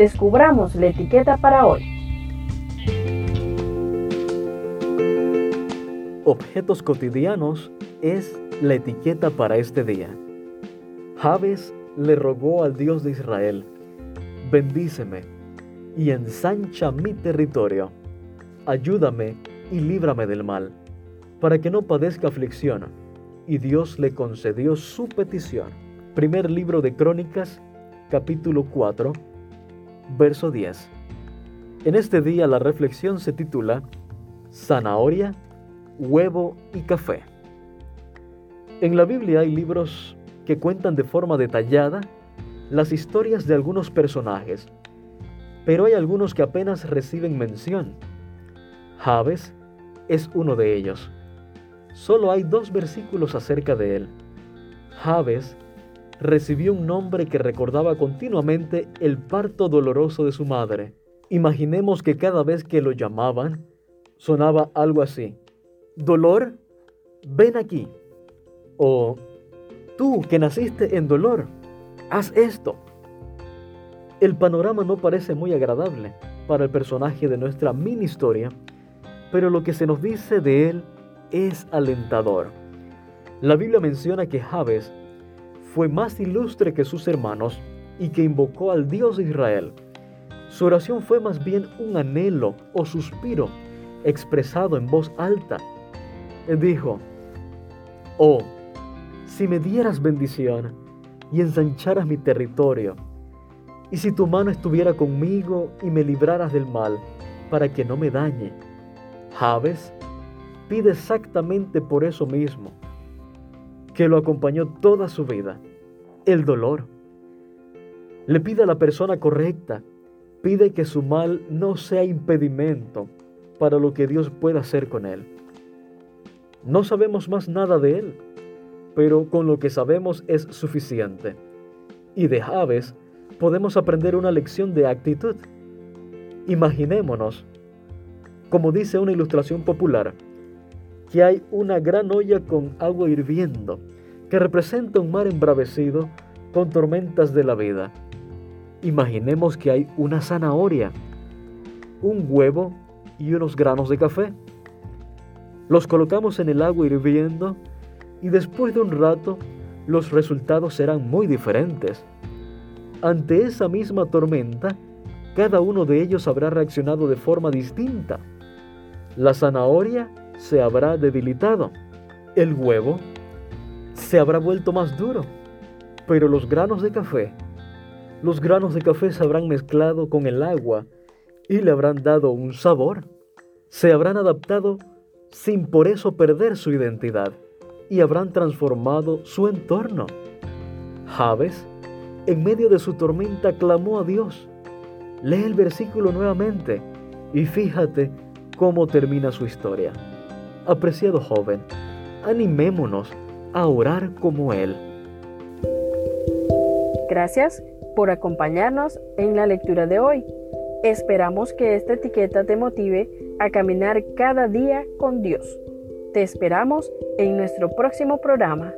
Descubramos la etiqueta para hoy. Objetos cotidianos es la etiqueta para este día. Javes le rogó al Dios de Israel, bendíceme y ensancha mi territorio, ayúdame y líbrame del mal, para que no padezca aflicción. Y Dios le concedió su petición. Primer libro de Crónicas, capítulo 4, verso 10. En este día la reflexión se titula Zanahoria, huevo y café. En la Biblia hay libros que cuentan de forma detallada las historias de algunos personajes, pero hay algunos que apenas reciben mención. Javes es uno de ellos. Solo hay dos versículos acerca de él. Javes recibió un nombre que recordaba continuamente el parto doloroso de su madre. Imaginemos que cada vez que lo llamaban, sonaba algo así. Dolor, ven aquí. O tú que naciste en dolor, haz esto. El panorama no parece muy agradable para el personaje de nuestra mini historia, pero lo que se nos dice de él es alentador. La Biblia menciona que Javes fue más ilustre que sus hermanos y que invocó al Dios de Israel. Su oración fue más bien un anhelo o suspiro expresado en voz alta. Dijo, Oh, si me dieras bendición y ensancharas mi territorio, y si tu mano estuviera conmigo y me libraras del mal, para que no me dañe. Javes pide exactamente por eso mismo que lo acompañó toda su vida, el dolor. Le pide a la persona correcta, pide que su mal no sea impedimento para lo que Dios pueda hacer con él. No sabemos más nada de él, pero con lo que sabemos es suficiente. Y de Javes podemos aprender una lección de actitud. Imaginémonos, como dice una ilustración popular, que hay una gran olla con agua hirviendo, que representa un mar embravecido con tormentas de la vida. Imaginemos que hay una zanahoria, un huevo y unos granos de café. Los colocamos en el agua hirviendo y después de un rato los resultados serán muy diferentes. Ante esa misma tormenta, cada uno de ellos habrá reaccionado de forma distinta. La zanahoria se habrá debilitado. El huevo se habrá vuelto más duro. Pero los granos de café, los granos de café se habrán mezclado con el agua y le habrán dado un sabor. Se habrán adaptado sin por eso perder su identidad y habrán transformado su entorno. Javes, en medio de su tormenta, clamó a Dios. Lee el versículo nuevamente y fíjate cómo termina su historia. Apreciado joven, animémonos a orar como Él. Gracias por acompañarnos en la lectura de hoy. Esperamos que esta etiqueta te motive a caminar cada día con Dios. Te esperamos en nuestro próximo programa.